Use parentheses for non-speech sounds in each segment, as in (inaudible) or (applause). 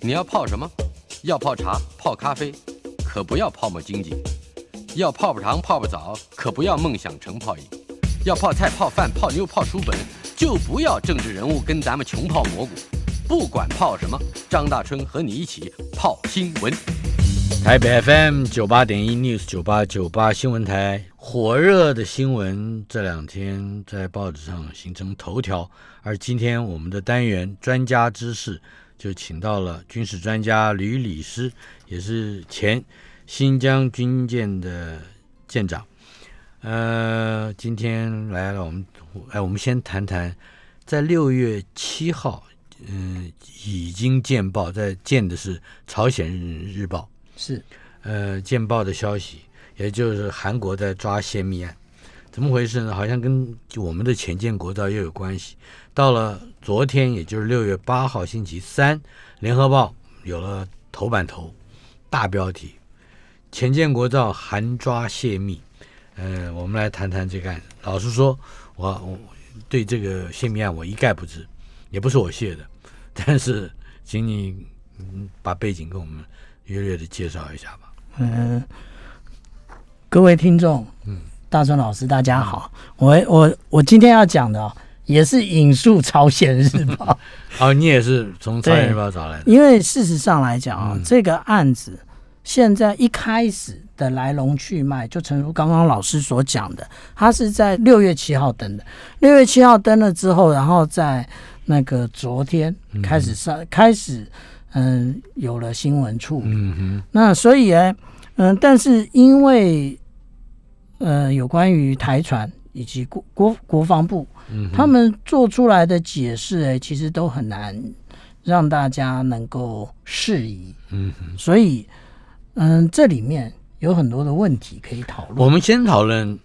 你要泡什么？要泡茶、泡咖啡，可不要泡沫经济；要泡泡糖、泡泡澡，可不要梦想成泡影；要泡菜、泡饭、泡妞、泡书本，就不要政治人物跟咱们穷泡蘑菇。不管泡什么，张大春和你一起泡新闻。台北 FM 九八点一 News 九八九八新闻台，火热的新闻这两天在报纸上形成头条，而今天我们的单元专家知识就请到了军事专家吕礼师，也是前新疆军舰的舰长。呃，今天来了，我们哎，我们先谈谈，在六月七号，嗯、呃，已经见报，在见的是朝鲜日报。是，呃，见报的消息，也就是韩国在抓泄密案，怎么回事呢？好像跟我们的前舰国造又有关系。到了昨天，也就是六月八号星期三，《联合报》有了头版头，大标题：钱建国造韩抓泄密。呃，我们来谈谈这个案子。老实说，我我对这个泄密案我一概不知，也不是我泄的，但是请你嗯把背景跟我们。略略的介绍一下吧。嗯，各位听众，嗯，大川老师，大家好。我我我今天要讲的也是引述朝鲜日报。(laughs) 哦，你也是从朝鲜日报找来的。因为事实上来讲啊，嗯、这个案子现在一开始的来龙去脉，就诚如刚刚老师所讲的，他是在六月七号登的。六月七号登了之后，然后在那个昨天开始上、嗯、开始。嗯，有了新闻处，嗯哼，那所以呢，嗯，但是因为，呃，有关于台船以及国国国防部，嗯，他们做出来的解释，哎，其实都很难让大家能够适宜，嗯哼，所以，嗯，这里面有很多的问题可以讨论。我们先讨论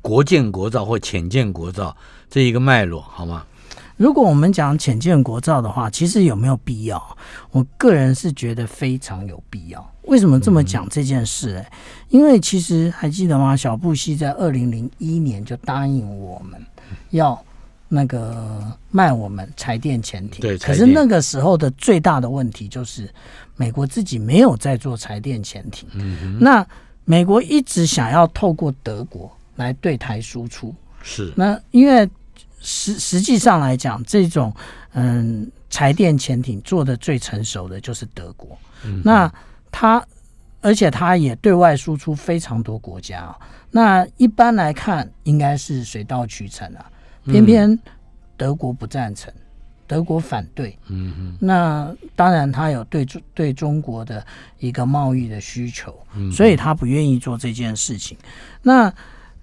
国建国造或浅建国造这一个脉络，好吗？如果我们讲浅见国造的话，其实有没有必要？我个人是觉得非常有必要。为什么这么讲这件事呢？因为其实还记得吗？小布希在二零零一年就答应我们要那个卖我们柴电潜艇。对，可是那个时候的最大的问题就是美国自己没有在做柴电潜艇。嗯哼。那美国一直想要透过德国来对台输出。是。那因为。实实际上来讲，这种嗯柴电潜艇做的最成熟的就是德国。嗯、那它而且它也对外输出非常多国家、哦。那一般来看，应该是水到渠成啊。偏偏德国不赞成，嗯、德国反对。嗯嗯。那当然，他有对中对中国的一个贸易的需求，嗯、所以他不愿意做这件事情。那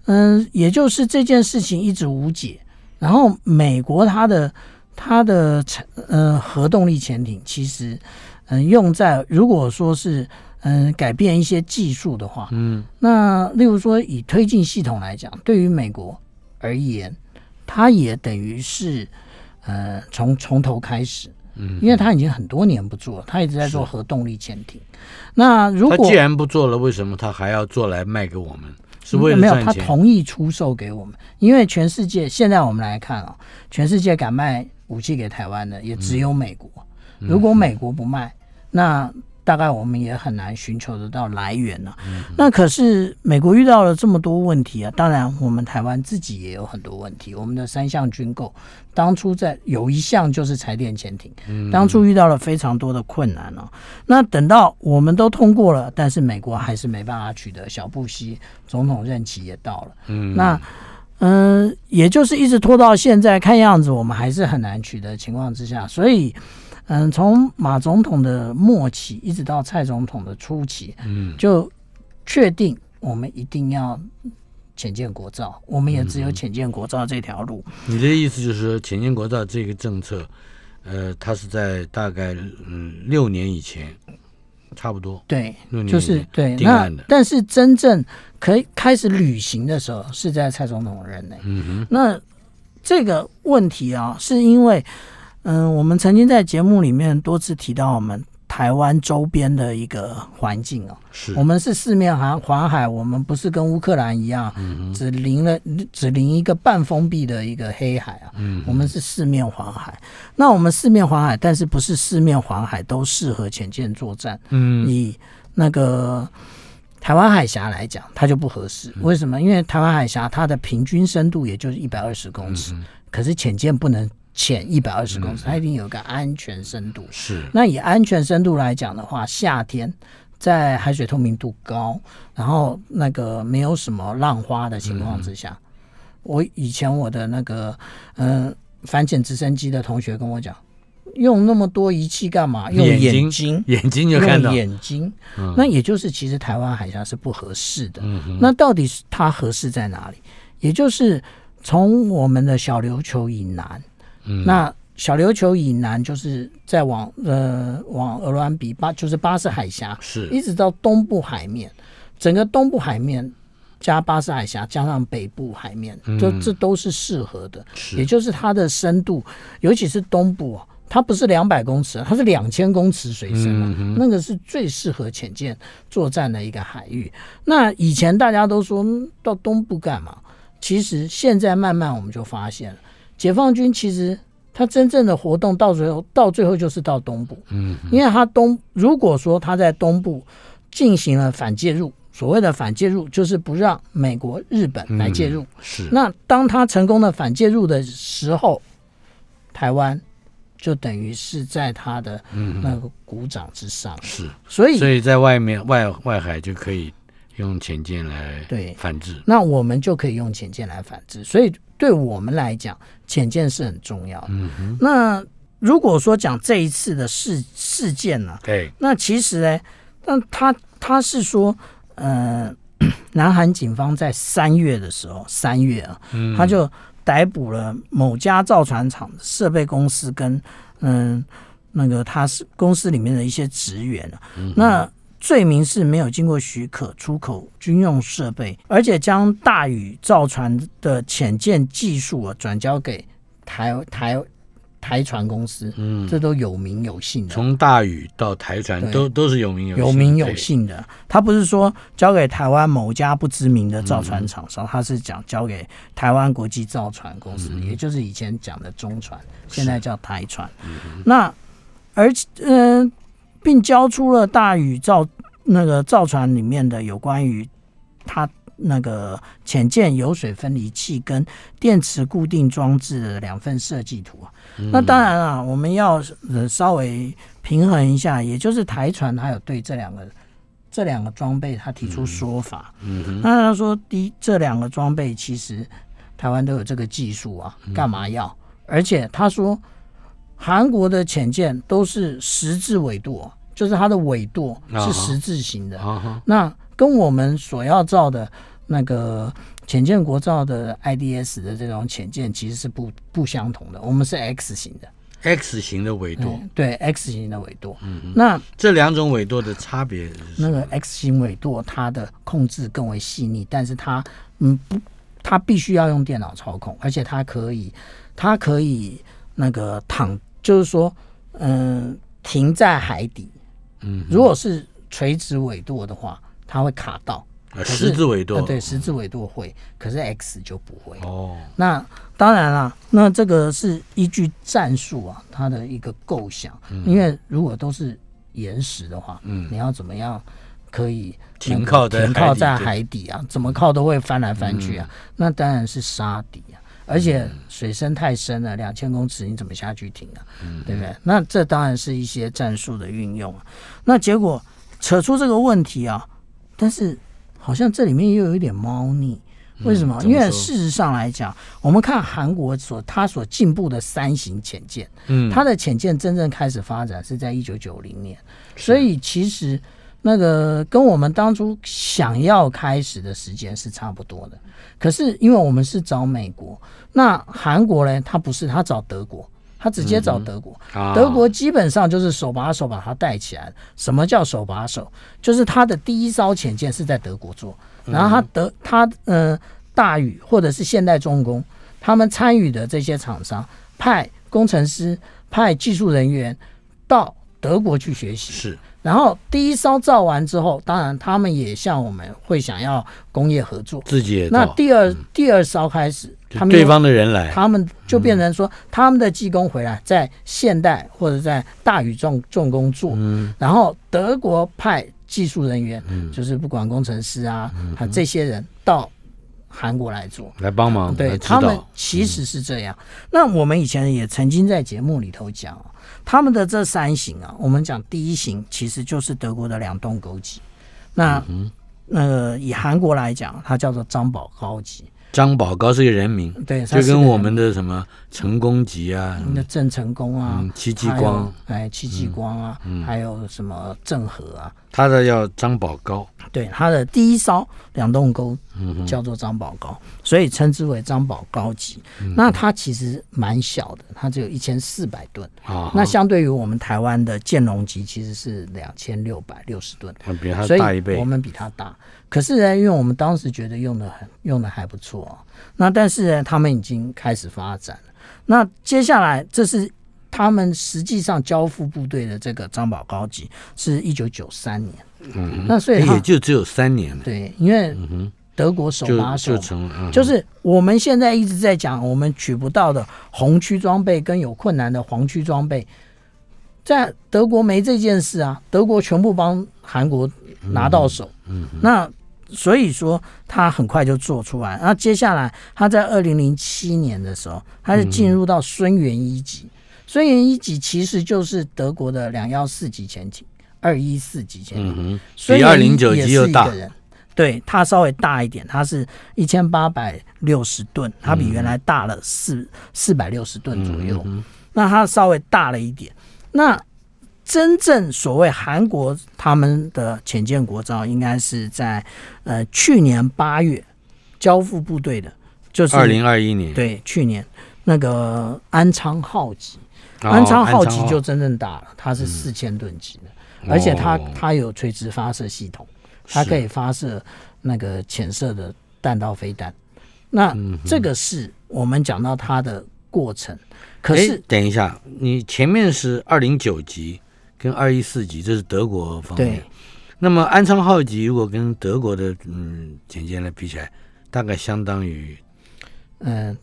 嗯，也就是这件事情一直无解。然后美国它的它的呃核动力潜艇其实嗯、呃、用在如果说是嗯、呃、改变一些技术的话，嗯，那例如说以推进系统来讲，对于美国而言，它也等于是呃从从头开始，嗯，因为他已经很多年不做了，它一直在做核动力潜艇。那如果它既然不做了，为什么他还要做来卖给我们？是为了没有，他同意出售给我们，因为全世界现在我们来看啊，全世界敢卖武器给台湾的也只有美国。如果美国不卖，那。大概我们也很难寻求得到来源了。嗯、那可是美国遇到了这么多问题啊，当然我们台湾自己也有很多问题。我们的三项军购，当初在有一项就是柴电潜艇，当初遇到了非常多的困难了、啊。那等到我们都通过了，但是美国还是没办法取得。小布希总统任期也到了，嗯，那嗯、呃，也就是一直拖到现在，看样子我们还是很难取得情况之下，所以。嗯，从马总统的末期一直到蔡总统的初期，嗯，就确定我们一定要浅见国造，我们也只有浅见国造这条路。你的意思就是说，浅见国造这个政策，呃，它是在大概嗯六年以前，差不多，对，就是对。那但是真正可以开始履行的时候，是在蔡总统任内。嗯哼，那这个问题啊，是因为。嗯，我们曾经在节目里面多次提到，我们台台湾周边的一个环境哦。是，我们是四面环环海，我们不是跟乌克兰一样，嗯、只临了只临一个半封闭的一个黑海啊。嗯，我们是四面环海。那我们四面环海，但是不是四面环海都适合潜舰作战？嗯，以那个台湾海峡来讲，它就不合适。为什么？因为台湾海峡它的平均深度也就是一百二十公尺，嗯、可是潜舰不能。浅一百二十公尺，它一定有个安全深度。是，那以安全深度来讲的话，夏天在海水透明度高，然后那个没有什么浪花的情况之下，嗯、我以前我的那个嗯反潜直升机的同学跟我讲，用那么多仪器干嘛？用眼睛，眼睛就看到眼睛。嗯、那也就是其实台湾海峡是不合适的。那到底是它合适在哪里？也就是从我们的小琉球以南。那小琉球以南，就是再往呃往鹅銮比巴，就是巴士海峡，是一直到东部海面，整个东部海面加巴士海峡加上北部海面，就这都是适合的。是，也就是它的深度，尤其是东部啊，它不是两百公尺，它是两千公尺水深啊，那个是最适合潜舰作战的一个海域。那以前大家都说到东部干嘛？其实现在慢慢我们就发现了。解放军其实他真正的活动到最后，到最后就是到东部，嗯，因为他东如果说他在东部进行了反介入，所谓的反介入就是不让美国、日本来介入，是。那当他成功的反介入的时候，台湾就等于是在他的那个鼓掌之上，是。所以，所以在外面外外海就可以用潜舰来对。反制，那我们就可以用潜舰来反制，所以。对我们来讲，浅见是很重要的。嗯哼。那如果说讲这一次的事事件呢？对。那其实呢，那他他是说，呃，(clears throat) 南韩警方在三月的时候，三月啊，嗯、他就逮捕了某家造船厂的设备公司跟嗯、呃、那个他是公司里面的一些职员、嗯、那。罪名是没有经过许可出口军用设备，而且将大宇造船的潜舰技术啊转交给台台台船公司，嗯，这都有名有姓的。从大宇到台船都都是有名有姓有名有姓的。他不是说交给台湾某家不知名的造船厂商，他、嗯、是讲交给台湾国际造船公司，嗯、也就是以前讲的中船，现在叫台船。嗯、那而且嗯。呃并交出了大宇造那个造船里面的有关于他那个潜舰油水分离器跟电池固定装置的两份设计图那当然啊，我们要稍微平衡一下，也就是台船还有对这两个这两个装备他提出说法。嗯，嗯那他说第一，这两个装备其实台湾都有这个技术啊，干嘛要？嗯、而且他说。韩国的潜舰都是十字尾舵，就是它的尾舵是十字形的。Uh huh. uh. 那跟我们所要造的那个潜舰国造的 IDS 的这种浅舰其实是不不相同的。我们是 X 型的，X 型的尾舵，嗯，对，X 型的尾舵。嗯哼，那这两种尾舵的差别，那个 X 型尾舵它的控制更为细腻，但是它嗯不，它必须要用电脑操控，而且它可以，它可以那个躺。就是说，嗯，停在海底，嗯，如果是垂直纬度的话，它会卡到。十字纬度，对，十字纬度会，可是 X 就不会。哦，那当然啦，那这个是依据战术啊，它的一个构想。因为如果都是岩石的话，嗯，你要怎么样可以停靠在停靠在海底啊？怎么靠都会翻来翻去啊。那当然是沙底啊。而且水深太深了，两千公尺，你怎么下去停啊？嗯、对不对？那这当然是一些战术的运用啊。那结果扯出这个问题啊，但是好像这里面又有一点猫腻。为什么？嗯、因为事实上来讲，我们看韩国所它所进步的三型潜舰，嗯，它的潜舰真正开始发展是在一九九零年，所以其实。那个跟我们当初想要开始的时间是差不多的，可是因为我们是找美国，那韩国呢？他不是，他找德国，他直接找德国。嗯啊、德国基本上就是手把手把它带起来。什么叫手把手？就是他的第一艘潜舰是在德国做，然后他德他嗯、呃、大宇或者是现代重工，他们参与的这些厂商派工程师、派技术人员到。德国去学习。是。然后第一艘造完之后，当然他们也像我们会想要工业合作，自己也。那第二、嗯、第二艘开始，他们对方的人来，他们就变成说，他们的技工回来在现代或者在大宇重重工做，嗯，然后德国派技术人员，嗯，就是不管工程师啊，这些人到韩国来做，来帮忙，对他们其实是这样、嗯。那我们以前也曾经在节目里头讲。他们的这三型啊，我们讲第一型其实就是德国的两栋枸杞。那、嗯、那个以韩国来讲，它叫做张宝高级。张宝高是一个人名，对，就跟我们的什么成功级啊，那郑成功啊，戚继光，哎，戚继光啊、嗯，还有什么郑和啊，他的叫张宝高。对，他的第一艘两栋沟叫做张宝高、嗯，所以称之为张宝高级、嗯。那它其实蛮小的，它只有一千四百吨。那相对于我们台湾的建龙级，其实是两千六百六十吨，比它大一倍。我们比它大。可是呢，因为我们当时觉得用的很用的还不错、啊，那但是呢，他们已经开始发展了。那接下来，这是他们实际上交付部队的这个张宝高级，是一九九三年。嗯，那所以也就只有三年。对，因为德国手把手就，就成、嗯，就是我们现在一直在讲我们取不到的红区装备跟有困难的黄区装备，在德国没这件事啊，德国全部帮韩国拿到手。嗯，嗯那。所以说，他很快就做出来。然后接下来，他在二零零七年的时候，他就进入到孙元一级。孙元一级其实就是德国的两幺四级潜艇，二一四级潜艇。嗯，比二零九级又大。对，它稍微大一点，它是一千八百六十吨，它比原来大了四四百六十吨左右。那它稍微大了一点。那真正所谓韩国他们的潜舰国造，应该是在呃去年八月交付部队的，就是二零二一年。对，去年那个安昌号级，哦、安昌号级就真正大了，它是四千吨级的，嗯、而且它它有垂直发射系统，它可以发射那个潜射的弹道飞弹。那这个是我们讲到它的过程。可是等一下，你前面是二零九级。跟二一四级，这是德国方面。那么安昌号级如果跟德国的嗯潜舰来比起来，大概相当于，嗯、呃，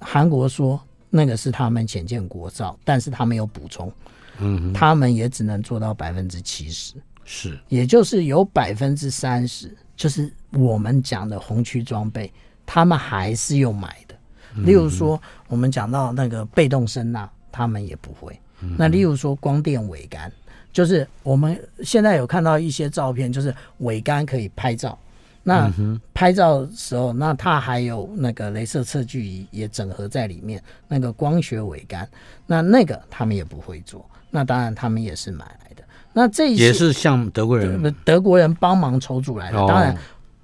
韩国说那个是他们潜舰国造，但是他们有补充，嗯，他们也只能做到百分之七十，是，也就是有百分之三十，就是我们讲的红区装备，他们还是用买的。例如说，我们讲到那个被动声呐，他们也不会。那例如说光电尾杆，就是我们现在有看到一些照片，就是尾杆可以拍照。那拍照的时候，那它还有那个镭射测距仪也整合在里面，那个光学尾杆，那那个他们也不会做。那当然他们也是买来的。那这些也是像德国人，德国人帮忙筹组来的。当然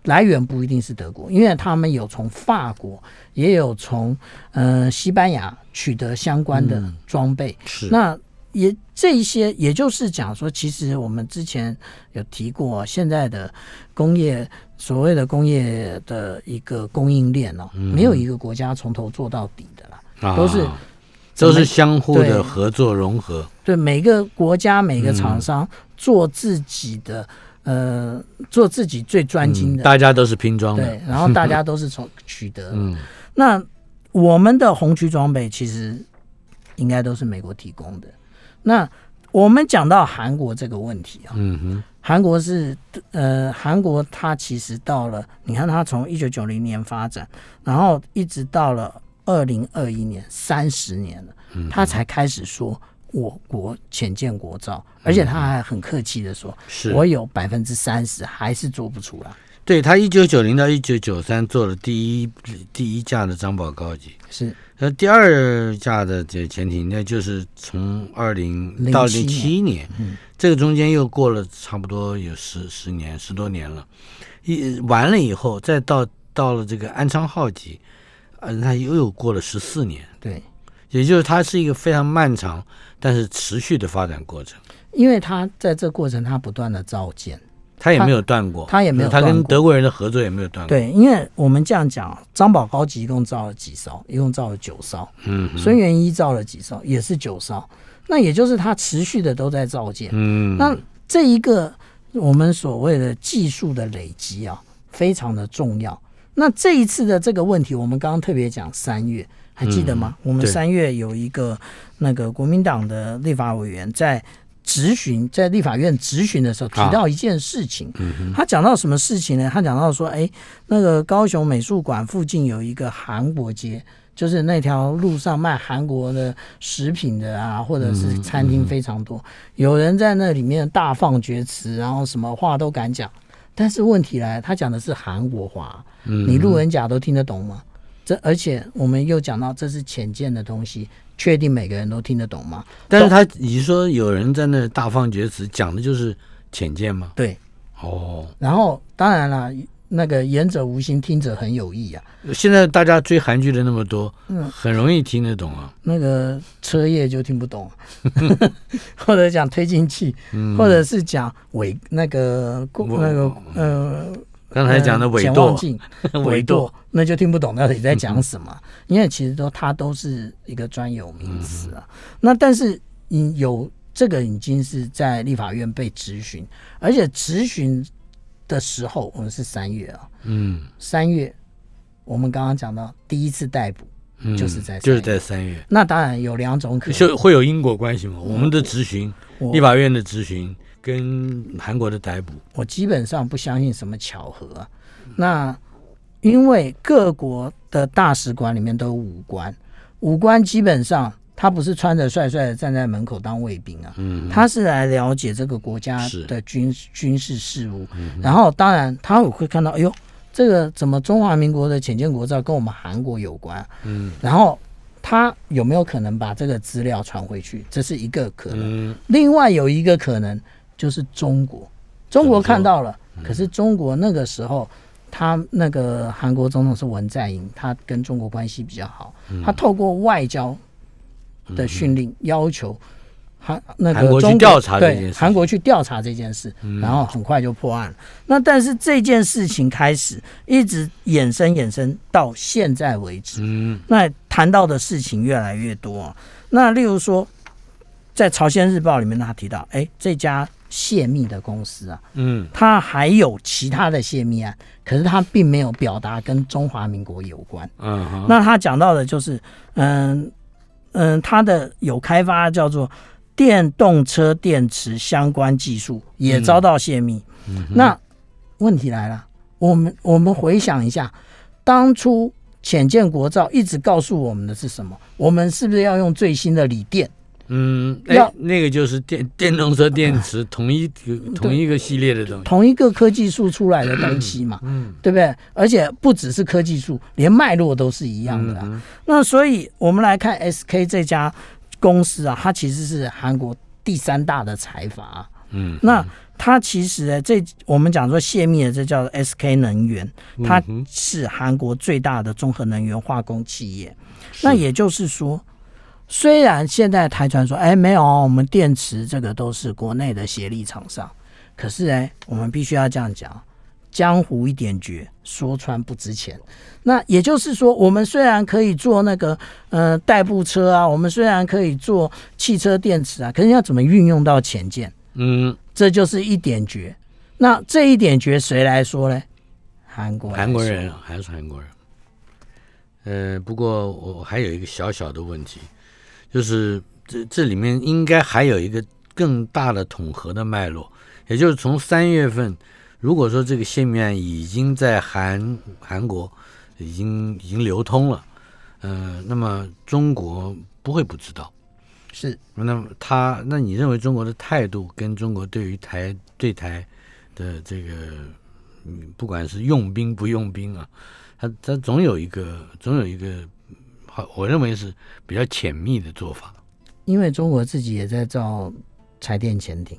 来源不一定是德国，因为他们有从法国，也有从呃西班牙。取得相关的装备，嗯、是。那也这一些，也就是讲说，其实我们之前有提过，现在的工业所谓的工业的一个供应链哦、嗯，没有一个国家从头做到底的啦，啊、都是都是相互的合作融合。对，每个国家每个厂商做自己的、嗯、呃，做自己最专精的、嗯，大家都是拼装的，对，然后大家都是从取得，(laughs) 嗯，那。我们的红区装备其实应该都是美国提供的。那我们讲到韩国这个问题啊，嗯哼，韩国是呃，韩国它其实到了，你看它从一九九零年发展，然后一直到了二零二一年，三十年了，它才开始说我国潜舰国造，而且他还很客气的说，是。我有百分之三十还是做不出来。对，他一九九零到一九九三做了第一第一架的张宝高级，是。那第二架的这潜艇，那就是从二零到零七年，嗯，这个中间又过了差不多有十十年十多年了，一完了以后再到到了这个安昌号级，呃，那又又过了十四年，对，也就是它是一个非常漫长但是持续的发展过程，因为他在这过程他不断的造舰。他也没有断过，他也没有，他跟德国人的合作也没有断过。对，因为我们这样讲，张宝高级一共造了几艘？一共造了九艘。嗯，孙元一造了几艘？也是九艘。那也就是他持续的都在造舰。嗯，那这一个我们所谓的技术的累积啊，非常的重要。那这一次的这个问题，我们刚刚特别讲三月，还记得吗？嗯、我们三月有一个那个国民党的立法委员在质询，在立法院质询的时候提到一件事情，啊嗯、他讲到什么事情呢？他讲到说，哎，那个高雄美术馆附近有一个韩国街，就是那条路上卖韩国的食品的啊，或者是餐厅非常多，有人在那里面大放厥词，然后什么话都敢讲。但是问题来，他讲的是韩国话，你路人甲都听得懂吗？这而且我们又讲到这是浅见的东西，确定每个人都听得懂吗？但是他你说有人在那大放厥词，讲的就是浅见吗？对，哦。然后当然了。那个言者无心，听者很有意啊！现在大家追韩剧的那么多，嗯，很容易听得懂啊。那个车业就听不懂，(laughs) 或者讲推进器，嗯、或者是讲尾那个那个呃，刚才讲的尾舵镜，(laughs) 尾舵，那就听不懂到底在讲什么。嗯、因为其实都它都是一个专有名词啊。嗯、那但是你有这个已经是在立法院被质询，而且质询。的时候，我们是三月啊，嗯，三月，我们刚刚讲到第一次逮捕，就是在就是在三月。那当然有两种可能，就会有因果关系吗？我们的质询，立法院的质询跟韩国的逮捕，我基本上不相信什么巧合啊。那因为各国的大使馆里面都有武官，武官基本上。他不是穿着帅帅的站在门口当卫兵啊，嗯、他是来了解这个国家的军是军事事务。嗯、然后当然他会看到，哎呦，这个怎么中华民国的浅见国照跟我们韩国有关？嗯，然后他有没有可能把这个资料传回去？这是一个可能。嗯、另外有一个可能就是中国，中国看到了，嗯、可是中国那个时候他那个韩国总统是文在寅，他跟中国关系比较好，嗯、他透过外交。的训令要求韩那个中国对韩国去调查这件事，然后很快就破案。那但是这件事情开始一直衍生衍生到现在为止，嗯，那谈到的事情越来越多。那例如说，在朝鲜日报里面，他提到，哎，这家泄密的公司啊，嗯，他还有其他的泄密案，可是他并没有表达跟中华民国有关。嗯，那他讲到的就是，嗯。嗯，他的有开发叫做电动车电池相关技术也遭到泄密。那问题来了，我们我们回想一下，当初浅见国造一直告诉我们的是什么？我们是不是要用最新的锂电？嗯，那，那个就是电 (laughs) 电动车电池同一个、啊、同一个系列的东西，同一个科技树出来的东西嘛，嗯，对不对？而且不只是科技树，连脉络都是一样的、啊。嗯嗯、那所以我们来看 SK 这家公司啊，它其实是韩国第三大的财阀、啊。嗯，那它其实呢，这我们讲说泄密的，这叫 SK 能源，它是韩国最大的综合能源化工企业。是那也就是说。虽然现在台传说，哎，没有，我们电池这个都是国内的协力厂商，可是哎，我们必须要这样讲，江湖一点绝，说穿不值钱。那也就是说，我们虽然可以做那个呃代步车啊，我们虽然可以做汽车电池啊，可是要怎么运用到前舰？嗯，这就是一点绝。那这一点绝谁来说呢？韩国，韩国人还是韩国人。呃，不过我还有一个小小的问题。就是这这里面应该还有一个更大的统合的脉络，也就是从三月份，如果说这个泄密案已经在韩韩国已经已经流通了，嗯、呃，那么中国不会不知道，是。那么他，那你认为中国的态度跟中国对于台对台的这个，嗯，不管是用兵不用兵啊，他他总有一个总有一个。好，我认为是比较浅密的做法，因为中国自己也在造柴电潜艇，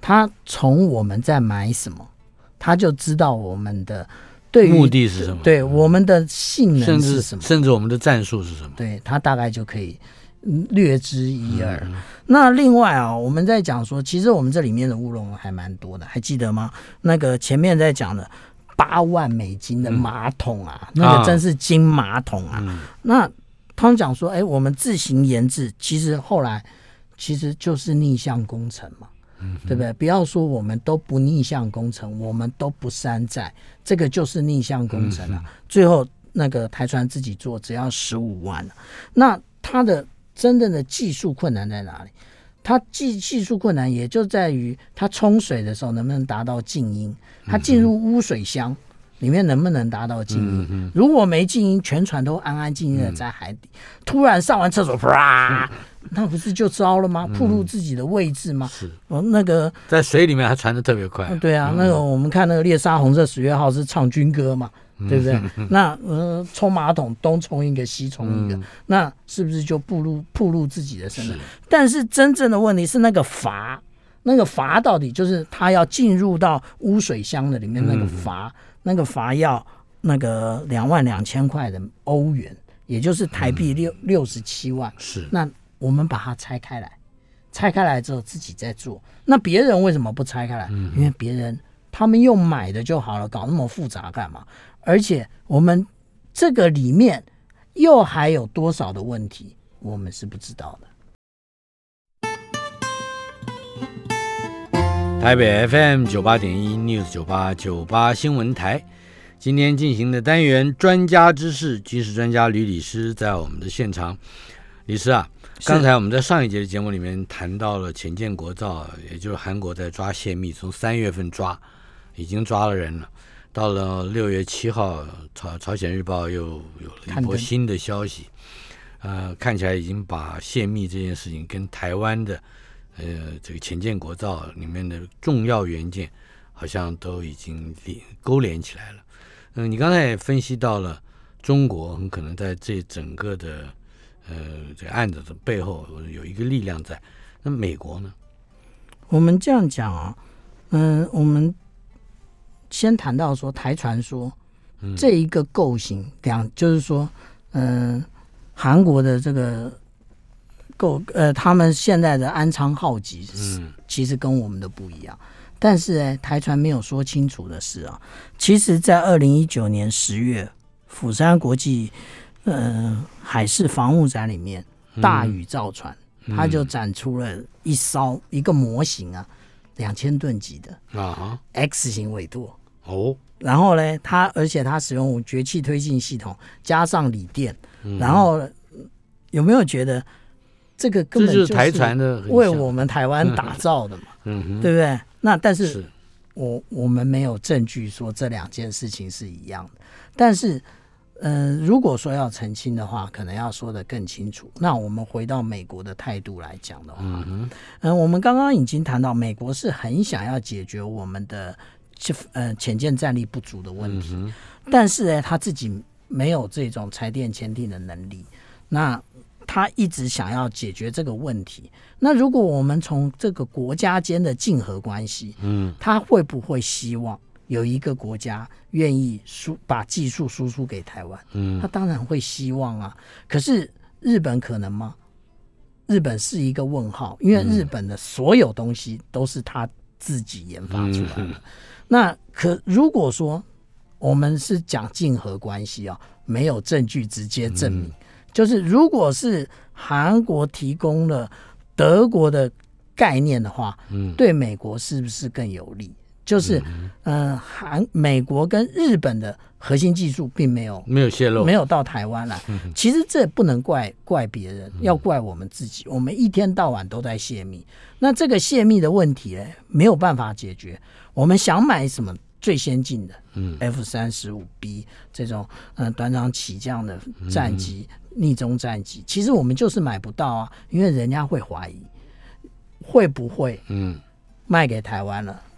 他从我们在买什么，他就知道我们的对目的是什么，对我们的性能是什么，甚至，我们的战术是什么，对他大概就可以略知一二。嗯、那另外啊，我们在讲说，其实我们这里面的乌龙还蛮多的，还记得吗？那个前面在讲的八万美金的马桶啊，嗯、那个真是金马桶啊，嗯、那。他们讲说：“哎，我们自行研制，其实后来其实就是逆向工程嘛，嗯，对不对？不要说我们都不逆向工程，我们都不山寨，这个就是逆向工程了。嗯、最后那个台船自己做，只要十五万，那它的真正的技术困难在哪里？它技技术困难也就在于它冲水的时候能不能达到静音，它进入污水箱。里面能不能达到静音？嗯、如果没静音，全船都安安静静的在海底，嗯、突然上完厕所，啪，那不是就糟了吗？暴露自己的位置吗？是，哦，那个在水里面还传的特别快。对啊，那个我们看那个猎杀红色十月号是唱军歌嘛，嗯、对不对？(laughs) 那呃，冲马桶东冲一个西冲一个，嗯、那是不是就暴露暴露自己的身份？是但是真正的问题是那个阀，那个阀到底就是它要进入到污水箱的里面那个阀。嗯那个罚要那个两万两千块的欧元，也就是台币六六十七万。是，那我们把它拆开来，拆开来之后自己再做。那别人为什么不拆开来？嗯、因为别人他们用买的就好了，搞那么复杂干嘛？而且我们这个里面又还有多少的问题，我们是不知道的。台北 FM 九八点一 News 九八九八新闻台，今天进行的单元专家知识，军事专家吕礼诗在我们的现场。李师啊，刚才我们在上一节的节目里面谈到了浅见国造，也就是韩国在抓泄密，从三月份抓，已经抓了人了。到了六月七号，朝朝鲜日报又有了一波新的消息，呃，看起来已经把泄密这件事情跟台湾的。呃，这个前建国造里面的重要元件，好像都已经连勾连起来了。嗯、呃，你刚才也分析到了，中国很可能在这整个的呃这个案子的背后有一个力量在。那美国呢？我们这样讲啊，嗯、呃，我们先谈到说台传说，嗯、这一个构型两，就是说，嗯、呃，韩国的这个。够呃，他们现在的安昌号机，嗯，其实跟我们的不一样。但是呢，台船没有说清楚的是啊，其实，在二零一九年十月，釜山国际呃海事防务展里面，大宇造船，它就展出了一艘一个模型啊，两千吨级的啊 X 型尾舵哦。然后呢，它而且它使用绝气推进系统，加上锂电，然后有没有觉得？这个根本就是台船的为我们台湾打造的嘛，(laughs) 对不对？那但是我我们没有证据说这两件事情是一样的。但是，嗯、呃，如果说要澄清的话，可能要说的更清楚。那我们回到美国的态度来讲的话，嗯我们刚刚已经谈到，美国是很想要解决我们的呃潜舰战力不足的问题，嗯、但是呢，他自己没有这种拆电潜艇的能力。那他一直想要解决这个问题。那如果我们从这个国家间的竞合关系，嗯，他会不会希望有一个国家愿意输把技术输出给台湾？嗯，他当然会希望啊。可是日本可能吗？日本是一个问号，因为日本的所有东西都是他自己研发出来的。嗯，那可如果说我们是讲竞合关系啊，没有证据直接证明。嗯就是，如果是韩国提供了德国的概念的话，嗯，对美国是不是更有利？就是，嗯，韩、呃、美国跟日本的核心技术并没有没有泄露，没有到台湾来。其实这不能怪怪别人，要怪我们自己。我们一天到晚都在泄密，那这个泄密的问题呢，没有办法解决。我们想买什么？最先进的，嗯，F 三十五 B 这种，嗯、呃，短场起降的战机、嗯、逆中战机，其实我们就是买不到啊，因为人家会怀疑会不会，嗯，卖给台湾了。嗯、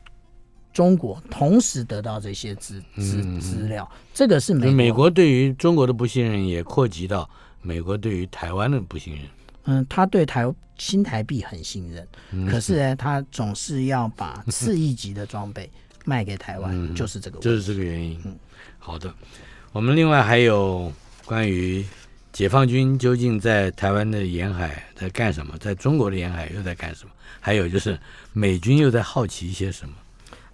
中国同时得到这些资资资料，这个是美国美国对于中国的不信任，也扩及到美国对于台湾的不信任。嗯，他对台新台币很信任，嗯、可是呢，他总是要把 (laughs) 次一级的装备。卖给台湾、嗯、就是这个，就是这个原因。嗯，好的。我们另外还有关于解放军究竟在台湾的沿海在干什么，在中国的沿海又在干什么？还有就是美军又在好奇一些什么？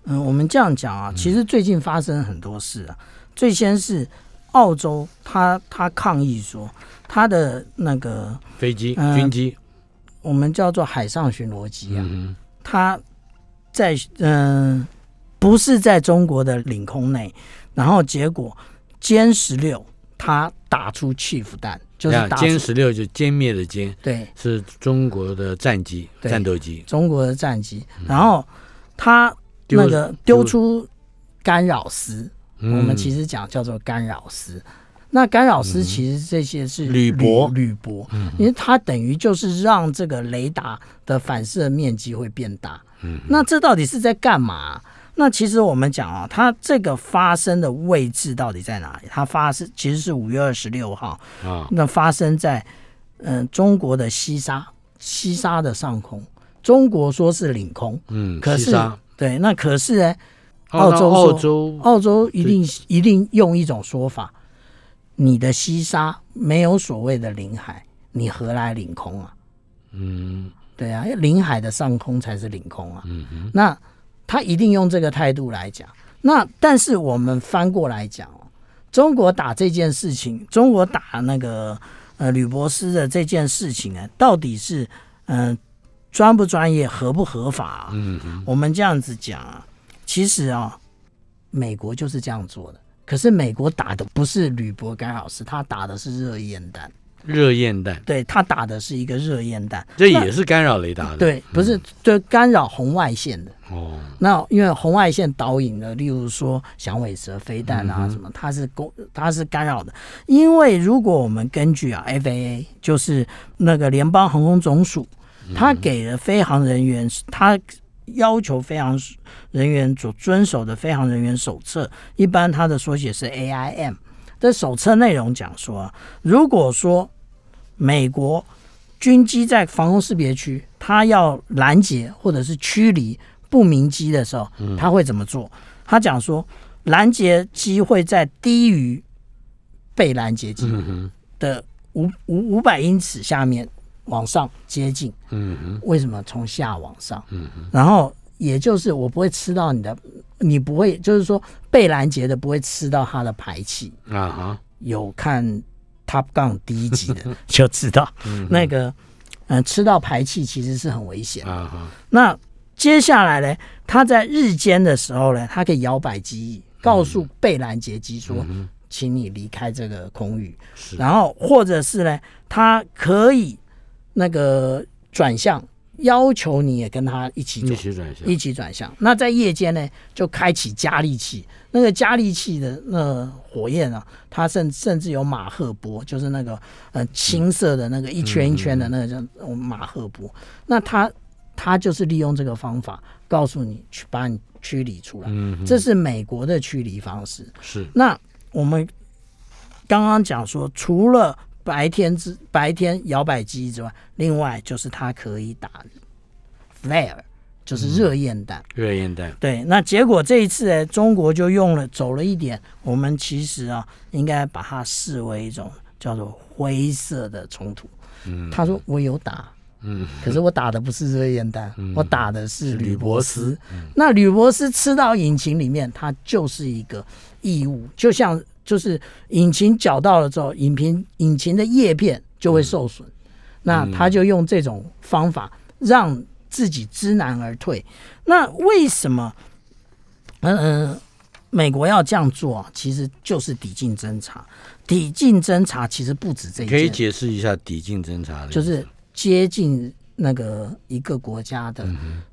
嗯，我们这样讲啊，其实最近发生很多事啊。嗯、最先是澳洲他，他他抗议说他的那个飞机、呃、军机我们叫做海上巡逻机啊，嗯它在嗯、呃、不是在中国的领空内，然后结果歼十六它打出 Chief 弹，就是打歼十六就歼灭的歼，对，是中国的战机。对战斗机，中国的战机，然后它那个丢出干扰丝，嗯。我们其实讲叫做干扰丝。那干扰丝其实这些是铝箔。铝箔，因为它等于就是让这个雷达的反射面积会变大。嗯。那这到底是在干嘛？那其实我们讲啊，它这个发生的位置到底在哪里？它发生其实是五月二十六号啊，那发生在嗯、呃、中国的西沙，西沙的上空。中国说是领空，嗯，可是对，那可是呢，澳洲澳洲澳洲一定一定用一种说法。你的西沙没有所谓的领海，你何来领空啊？嗯，对啊，领海的上空才是领空啊。嗯哼，那他一定用这个态度来讲。那但是我们翻过来讲哦，中国打这件事情，中国打那个呃吕博斯的这件事情呢，到底是嗯、呃、专不专业、合不合法、啊？嗯哼，我们这样子讲啊，其实啊，美国就是这样做的。可是美国打的不是铝箔干扰丝，他打的是热焰弹。热焰弹，对，它打的是一个热焰弹，这也是干扰雷达的。对，不是对干扰红外线的。哦，那因为红外线导引的，例如说响尾蛇飞弹啊嗯什么，它是攻，它是干扰的。因为如果我们根据啊 FAA，就是那个联邦航空总署，它给了飞行人员，他。要求飞行人员所遵守的飞行人员手册，一般它的缩写是 AIM。这手册内容讲说，如果说美国军机在防空识别区，它要拦截或者是驱离不明机的时候，他会怎么做？他讲说，拦截机会在低于被拦截机的五五五百英尺下面。往上接近，为什么从下往上？然后也就是我不会吃到你的，你不会，就是说被拦截的不会吃到它的排气。啊哈。有看 Top Gun 第一集的。(laughs) 就知道，那个嗯、呃，吃到排气其实是很危险。啊哈。那接下来呢，他在日间的时候呢，他可以摇摆机翼，告诉被拦截机说，请你离开这个空域，然后或者是呢，他可以。那个转向要求你也跟他一起一起转向，一起转向。那在夜间呢，就开启加力器。那个加力器的那个火焰啊，它甚甚至有马赫波，就是那个呃青色的那个一圈一圈的那个叫马赫波。那它它就是利用这个方法告诉你去把你驱离出来。嗯，这是美国的驱离方式。是。那我们刚刚讲说，除了白天之白天摇摆机之外，另外就是它可以打 flare，就是热焰弹。热焰弹。对，那结果这一次呢，中国就用了走了一点，我们其实啊，应该把它视为一种叫做灰色的冲突。嗯，他说我有打，嗯，可是我打的不是热焰弹，嗯、我打的是铝箔丝。嗯、那铝箔丝吃到引擎里面，它就是一个异物，就像。就是引擎搅到了之后，引擎引擎的叶片就会受损，嗯、那他就用这种方法让自己知难而退。那为什么，嗯、呃、美国要这样做啊？其实就是抵近侦察。抵近侦察其实不止这一件，可以解释一下抵近侦察的，就是接近那个一个国家的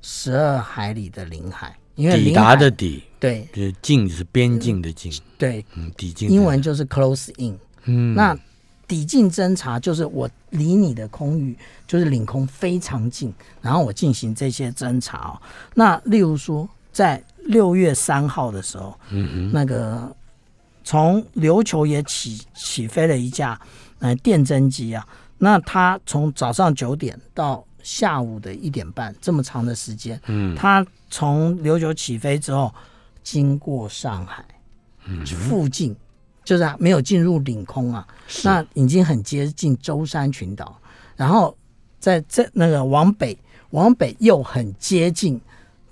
十二海里的领海。因为抵达的抵，对，就是近是边境的近，对，嗯，抵近，英文就是 close in，嗯，那抵近侦察就是我离你的空域就是领空非常近，然后我进行这些侦察哦。那例如说，在六月三号的时候，嗯哼，那个从琉球也起起飞了一架呃电侦机啊，那它从早上九点到下午的一点半这么长的时间，嗯，它从琉球起飞之后，经过上海，嗯，附近就是没有进入领空啊，那已经很接近舟山群岛，然后在这那个往北，往北又很接近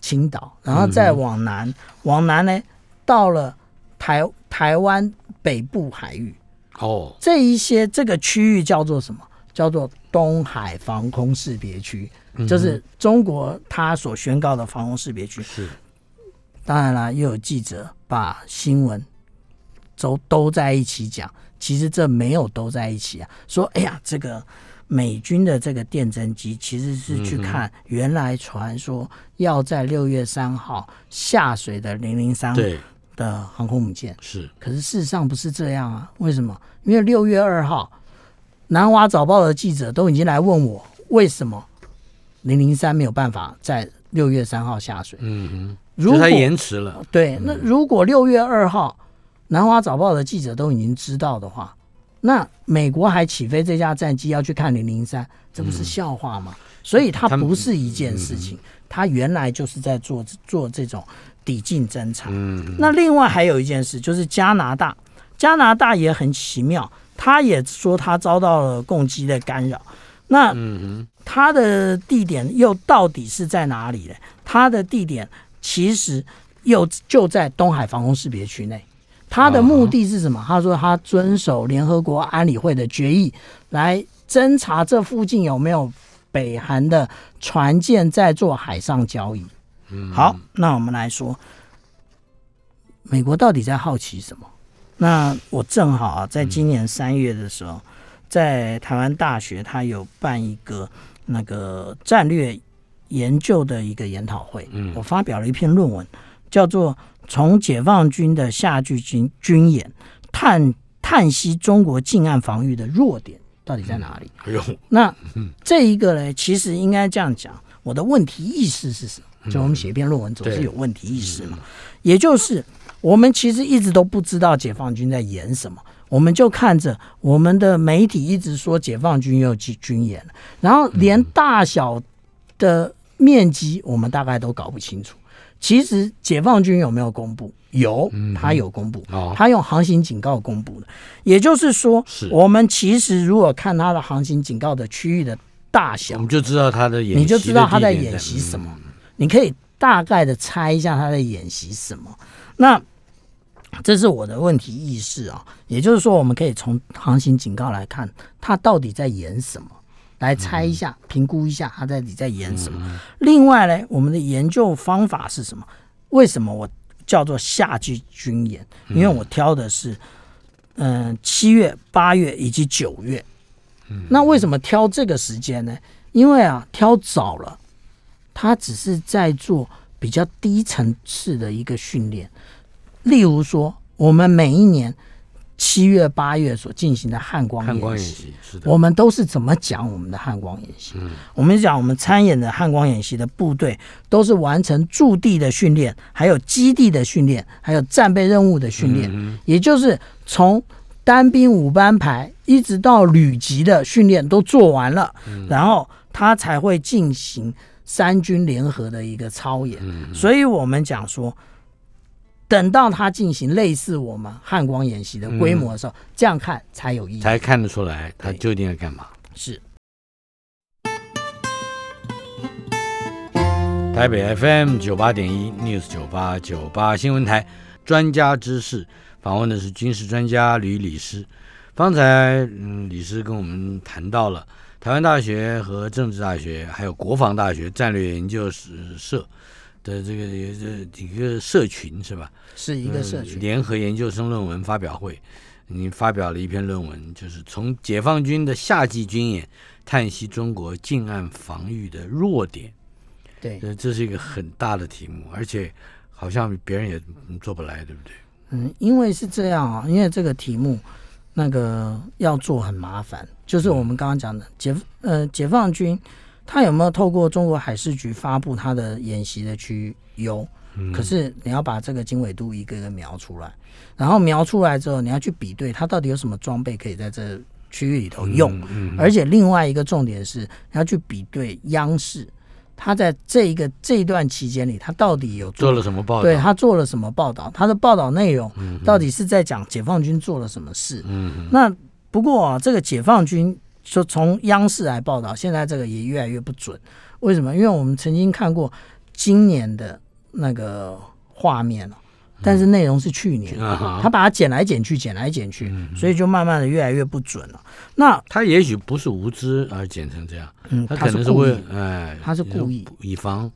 青岛，然后再往南，往南呢到了台台湾北部海域，哦，这一些这个区域叫做什么？叫做东海防空识别区，就是中国他所宣告的防空识别区。是，当然啦，又有记者把新闻都都在一起讲，其实这没有都在一起啊。说，哎呀，这个美军的这个电侦机其实是去看原来传说要在六月三号下水的零零三的航空母舰。是，可是事实上不是这样啊？为什么？因为六月二号。南华早报的记者都已经来问我，为什么零零三没有办法在六月三号下水？嗯哼，如果它延迟了。对，那如果六月二号南华早报的记者都已经知道的话，那美国还起飞这架战机要去看零零三，这不是笑话吗？所以它不是一件事情，它原来就是在做做这种抵近侦查。嗯，那另外还有一件事，就是加拿大，加拿大也很奇妙。他也说他遭到了攻击的干扰，那他的地点又到底是在哪里呢？他的地点其实又就在东海防空识别区内。他的目的是什么？他说他遵守联合国安理会的决议，来侦查这附近有没有北韩的船舰在做海上交易。好，那我们来说，美国到底在好奇什么？那我正好啊，在今年三月的时候，在台湾大学，他有办一个那个战略研究的一个研讨会，我发表了一篇论文，叫做《从解放军的夏季军军演探探析中国近岸防御的弱点到底在哪里》。那这一个呢，其实应该这样讲，我的问题意识是什么？就我们写一篇论文总是有问题意识嘛，也就是。我们其实一直都不知道解放军在演什么，我们就看着我们的媒体一直说解放军又去军演了，然后连大小的面积我们大概都搞不清楚。其实解放军有没有公布？有，他有公布，他用航行警告公布的。也就是说，我们其实如果看他的航行警告的区域的大小，我们就知道他的演习，你就知道他在演习什么。你可以大概的猜一下他在演习什么。那这是我的问题意识啊，也就是说，我们可以从航行警告来看，它到底在演什么，来猜一下、评估一下他到底在演什么。另外呢，我们的研究方法是什么？为什么我叫做夏季军演？因为我挑的是嗯七月、八月以及九月。那为什么挑这个时间呢？因为啊，挑早了，他只是在做比较低层次的一个训练。例如说，我们每一年七月、八月所进行的汉光演习，我们都是怎么讲我们的汉光演习？我们讲我们参演的汉光演习的部队都是完成驻地的训练，还有基地的训练，还有战备任务的训练，也就是从单兵五班排一直到旅级的训练都做完了，然后他才会进行三军联合的一个操演。所以我们讲说。等到他进行类似我们汉光演习的规模的时候，嗯、这样看才有意义，才看得出来他究竟要干嘛。是台北 FM 九八点一 News 九八九八新闻台专家知识访问的是军事专家吕李师。方才嗯，礼师跟我们谈到了台湾大学和政治大学，还有国防大学战略研究社。的这个这一个社群是吧？是一个社群、嗯、联合研究生论文发表会，你发表了一篇论文，就是从解放军的夏季军演叹息中国近岸防御的弱点。对，这这是一个很大的题目，而且好像别人也做不来，对不对？嗯，因为是这样啊，因为这个题目那个要做很麻烦，就是我们刚刚讲的解呃解放军。他有没有透过中国海事局发布他的演习的区域？有，可是你要把这个经纬度一个一个描出来，然后描出来之后，你要去比对它到底有什么装备可以在这区域里头用。而且另外一个重点是，你要去比对央视，他在这一个这一段期间里，他到底有做，做了什么报道？对，他做了什么报道？他的报道内容到底是在讲解放军做了什么事？嗯，那不过啊，这个解放军。说从央视来报道，现在这个也越来越不准。为什么？因为我们曾经看过今年的那个画面了但是内容是去年，嗯、他把它剪来剪去，剪来剪去，嗯、所以就慢慢的越来越不准了。那他也许不是无知而剪成这样，嗯，他可能是为哎，他是故意以防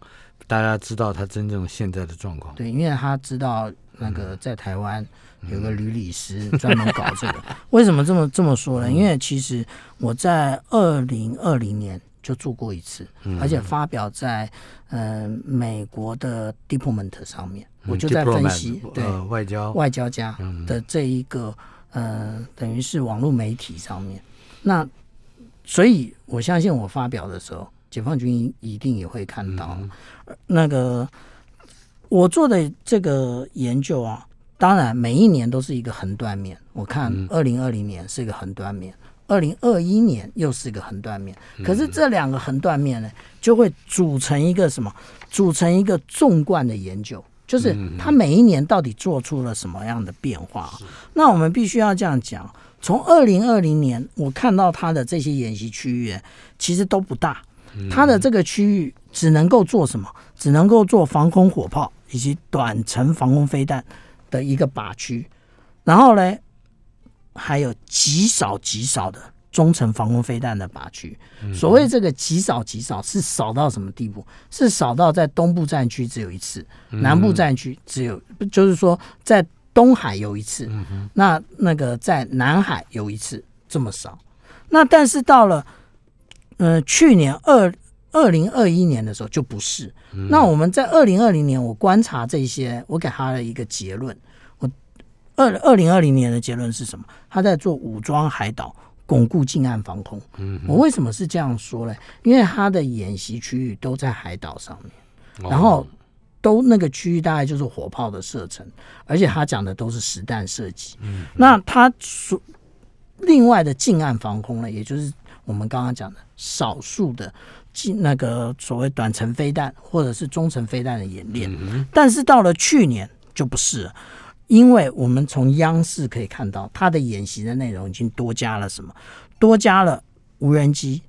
大家知道他真正现在的状况。对，因为他知道那个在台湾有个吕理师专门搞这个。嗯、为什么这么这么说呢？因为其实我在二零二零年。就做过一次，而且发表在呃美国的 Diplomat 上面，我就在分析对外交外交家的这一个呃等于是网络媒体上面。那所以我相信我发表的时候，解放军一定也会看到。那个我做的这个研究啊，当然每一年都是一个横断面。我看二零二零年是一个横断面。二零二一年又是一个横断面，可是这两个横断面呢，就会组成一个什么？组成一个纵贯的研究，就是它每一年到底做出了什么样的变化？那我们必须要这样讲：从二零二零年，我看到它的这些演习区域其实都不大，它的这个区域只能够做什么？只能够做防空火炮以及短程防空飞弹的一个靶区，然后呢，还有极少极少的中程防空飞弹的靶区。所谓这个极少极少，是少到什么地步？是少到在东部战区只有一次，南部战区只有，就是说在东海有一次，那那个在南海有一次，这么少。那但是到了呃去年二二零二一年的时候就不是。那我们在二零二零年，我观察这些，我给他了一个结论。我二二零二零年的结论是什么？他在做武装海岛，巩固近岸防空。嗯，我为什么是这样说呢？因为他的演习区域都在海岛上面，然后都那个区域大概就是火炮的射程，而且他讲的都是实弹射击。嗯，那他所另外的近岸防空呢，也就是我们刚刚讲的少数的近那个所谓短程飞弹或者是中程飞弹的演练。嗯，但是到了去年就不是了。因为我们从央视可以看到，它的演习的内容已经多加了什么？多加了无人机，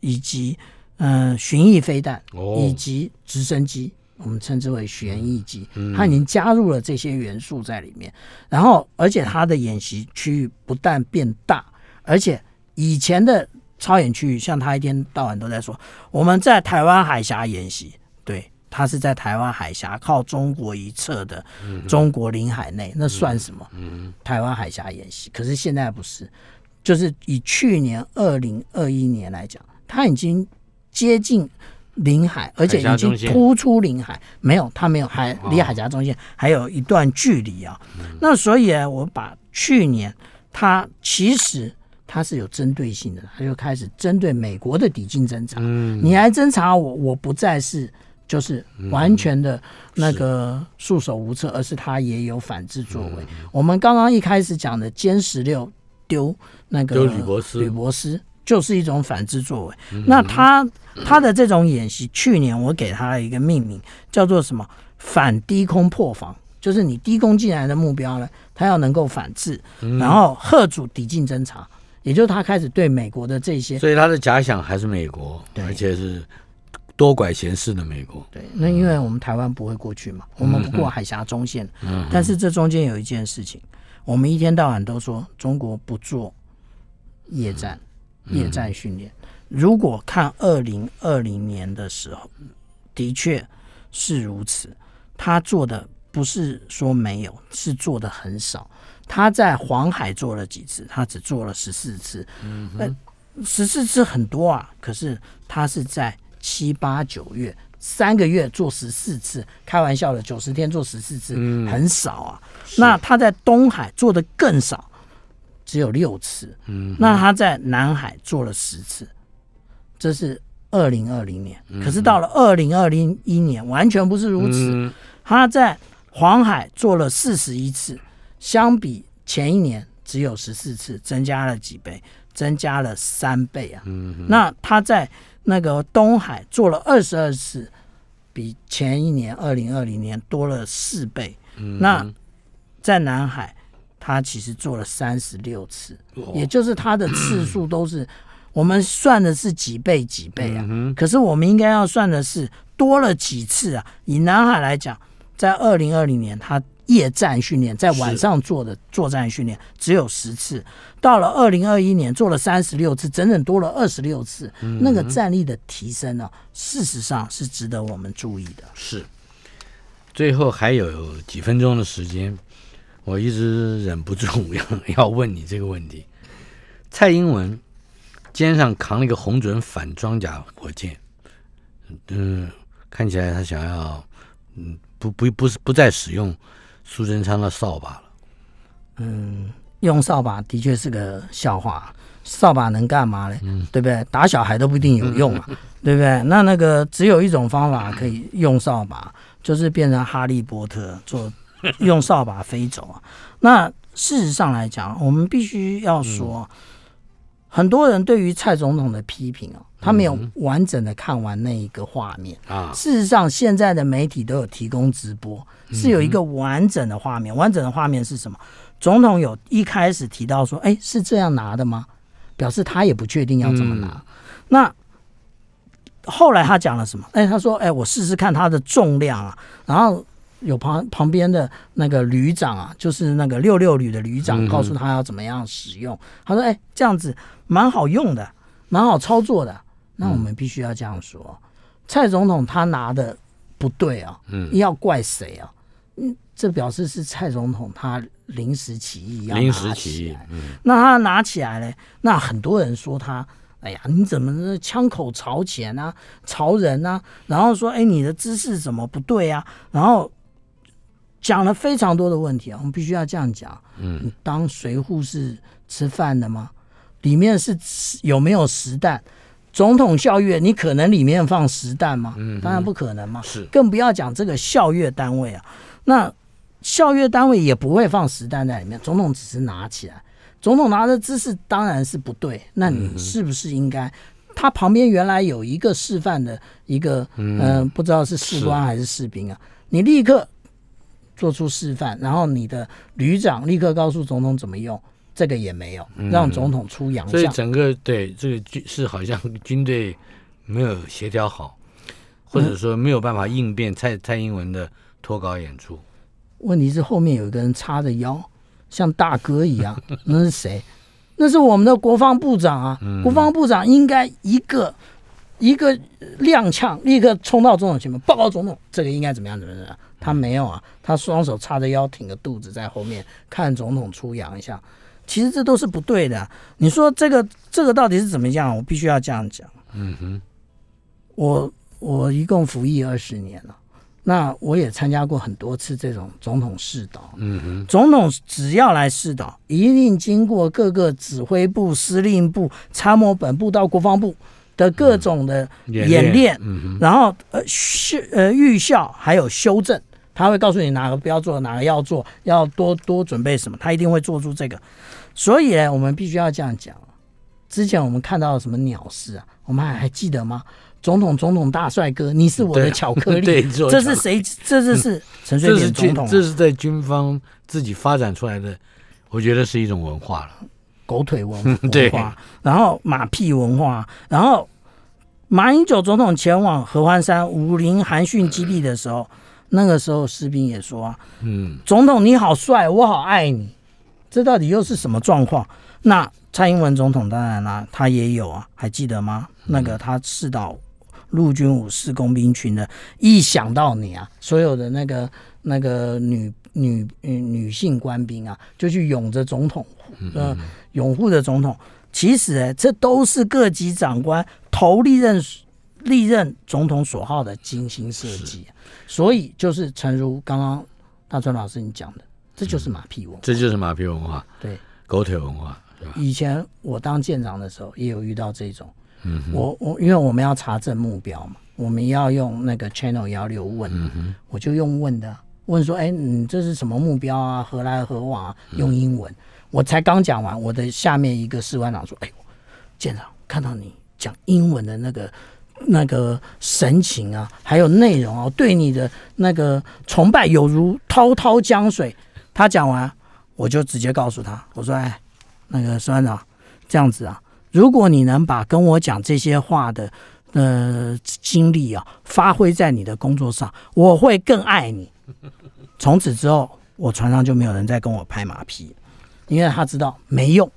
以及嗯巡弋飞弹，以及直升机，我们称之为旋翼机。它已经加入了这些元素在里面。然后，而且它的演习区域不但变大，而且以前的操演区域，像他一天到晚都在说我们在台湾海峡演习，对。他是在台湾海峡靠中国一侧的中国领海内，那算什么？台湾海峡演习。可是现在不是，就是以去年二零二一年来讲，它已经接近领海，而且已经突出领海。没有，它没有海离海峡中线还有一段距离啊。那所以啊，我把去年它其实它是有针对性的，它就开始针对美国的抵近侦察。你来侦查我，我不再是。就是完全的那个束手无策，而是它也有反制作为。我们刚刚一开始讲的歼十六丢那个吕伯斯，吕伯斯就是一种反制作为。那他他的这种演习，去年我给他一个命名，叫做什么？反低空破防，就是你低空进来的目标呢，他要能够反制，然后吓阻抵近侦察，也就是他开始对美国的这些，所以他的假想还是美国，而且是。多管闲事的美国，对，那因为我们台湾不会过去嘛，我们不过海峡中线，嗯，但是这中间有一件事情，我们一天到晚都说中国不做夜战，夜战训练。如果看二零二零年的时候，的确是如此，他做的不是说没有，是做的很少。他在黄海做了几次？他只做了十四次，嗯，十四次很多啊，可是他是在。七八九月三个月做十四次，开玩笑的，九十天做十四次，嗯，很少啊。那他在东海做的更少，只有六次。嗯，那他在南海做了十次，这是二零二零年。可是到了二零二零一年，完全不是如此。嗯，他在黄海做了四十一次，相比前一年只有十四次，增加了几倍？增加了三倍啊。嗯，那他在。那个东海做了二十二次，比前一年二零二零年多了四倍。嗯、那在南海，他其实做了三十六次，哦、也就是他的次数都是我们算的是几倍几倍啊。嗯、可是我们应该要算的是多了几次啊。以南海来讲，在二零二零年，他夜战训练，在晚上做的作战训练只有十次，到了二零二一年做了三十六次，整整多了二十六次。嗯、那个战力的提升呢，事实上是值得我们注意的。是，最后还有几分钟的时间，我一直忍不住要要问你这个问题：蔡英文肩上扛了一个红准反装甲火箭，嗯，看起来他想要，嗯，不不不是不再使用。苏贞昌的扫把了，嗯，用扫把的确是个笑话。扫把能干嘛呢？嗯，对不对？打小孩都不一定有用啊，(laughs) 对不对？那那个只有一种方法可以用扫把，就是变成哈利波特，做用扫把飞走啊。(laughs) 那事实上来讲，我们必须要说。嗯很多人对于蔡总统的批评啊，他没有完整的看完那一个画面啊。事实上，现在的媒体都有提供直播，是有一个完整的画面。完整的画面是什么？总统有一开始提到说：“哎，是这样拿的吗？”表示他也不确定要怎么拿。那后来他讲了什么？哎，他说：“哎，我试试看它的重量啊。”然后。有旁旁边的那个旅长啊，就是那个六六旅的旅长，告诉他要怎么样使用。他说：“哎，这样子蛮好用的，蛮好操作的。”那我们必须要这样说，蔡总统他拿的不对啊，嗯，要怪谁啊？嗯，这表示是蔡总统他临时起意。临时起意，嗯，那他拿起来呢？那很多人说他，哎呀，你怎么枪口朝前啊，朝人啊？然后说，哎，你的姿势怎么不对啊？然后。讲了非常多的问题啊，我们必须要这样讲。嗯，当随扈是吃饭的吗？里面是有没有实弹？总统校阅，你可能里面放实弹吗？嗯，当然不可能嘛。是，更不要讲这个校阅单位啊。那校阅单位也不会放实弹在里面。总统只是拿起来，总统拿的姿势当然是不对。那你是不是应该？他旁边原来有一个示范的一个，嗯、呃，不知道是士官还是士兵啊？你立刻。做出示范，然后你的旅长立刻告诉总统怎么用，这个也没有让总统出洋相。所以整个对这个军是好像军队没有协调好，或者说没有办法应变蔡蔡英文的脱稿演出。问题是后面有一个人叉着腰，像大哥一样，(laughs) 那是谁？那是我们的国防部长啊！国防部长应该一个一个踉跄，立刻冲到总统前面报告总统，这个应该怎么样？怎么样？他没有啊，他双手叉着腰，挺着肚子在后面看总统出洋相。其实这都是不对的。你说这个这个到底是怎么样？我必须要这样讲。嗯哼，我我一共服役二十年了，那我也参加过很多次这种总统试导。嗯哼，总统只要来试导，一定经过各个指挥部、司令部、参谋本部到国防部。的各种的演练，嗯然后呃修呃预校还有修正，他会告诉你哪个不要做，哪个要做，要多多准备什么，他一定会做出这个。所以呢，我们必须要这样讲。之前我们看到什么鸟事啊？我们还还记得吗？总统总统大帅哥，你是我的巧克力，对，(laughs) 这是谁？这是是陈水扁总统，这是在军方自己发展出来的，我觉得是一种文化了。狗腿文化，(laughs) 对，然后马屁文化，然后马英九总统前往合欢山武林韩训基地的时候，那个时候士兵也说啊，嗯，总统你好帅，我好爱你，这到底又是什么状况？那蔡英文总统当然啦，他也有啊，还记得吗？那个他视导陆军五四工兵群的，一想到你啊，所有的那个那个女女女性官兵啊，就去拥着总统，呃。拥护的总统，其实哎，这都是各级长官头历任历任总统所好的精心设计，所以就是诚如刚刚大川老师你讲的，这就是马屁文化，这就是马屁文化，对，狗腿文化？以前我当舰长的时候，也有遇到这种，嗯，我我因为我们要查证目标嘛，我们要用那个 Channel 幺六问，嗯，我就用问的，问说，哎，你这是什么目标啊？何来何往啊？用英文。嗯我才刚讲完，我的下面一个士官长说：“哎呦，舰长，看到你讲英文的那个那个神情啊，还有内容啊，对你的那个崇拜有如滔滔江水。”他讲完，我就直接告诉他：“我说，哎，那个孙院长，这样子啊，如果你能把跟我讲这些话的呃经历啊，发挥在你的工作上，我会更爱你。从此之后。”我船上就没有人再跟我拍马屁，因为他知道没用，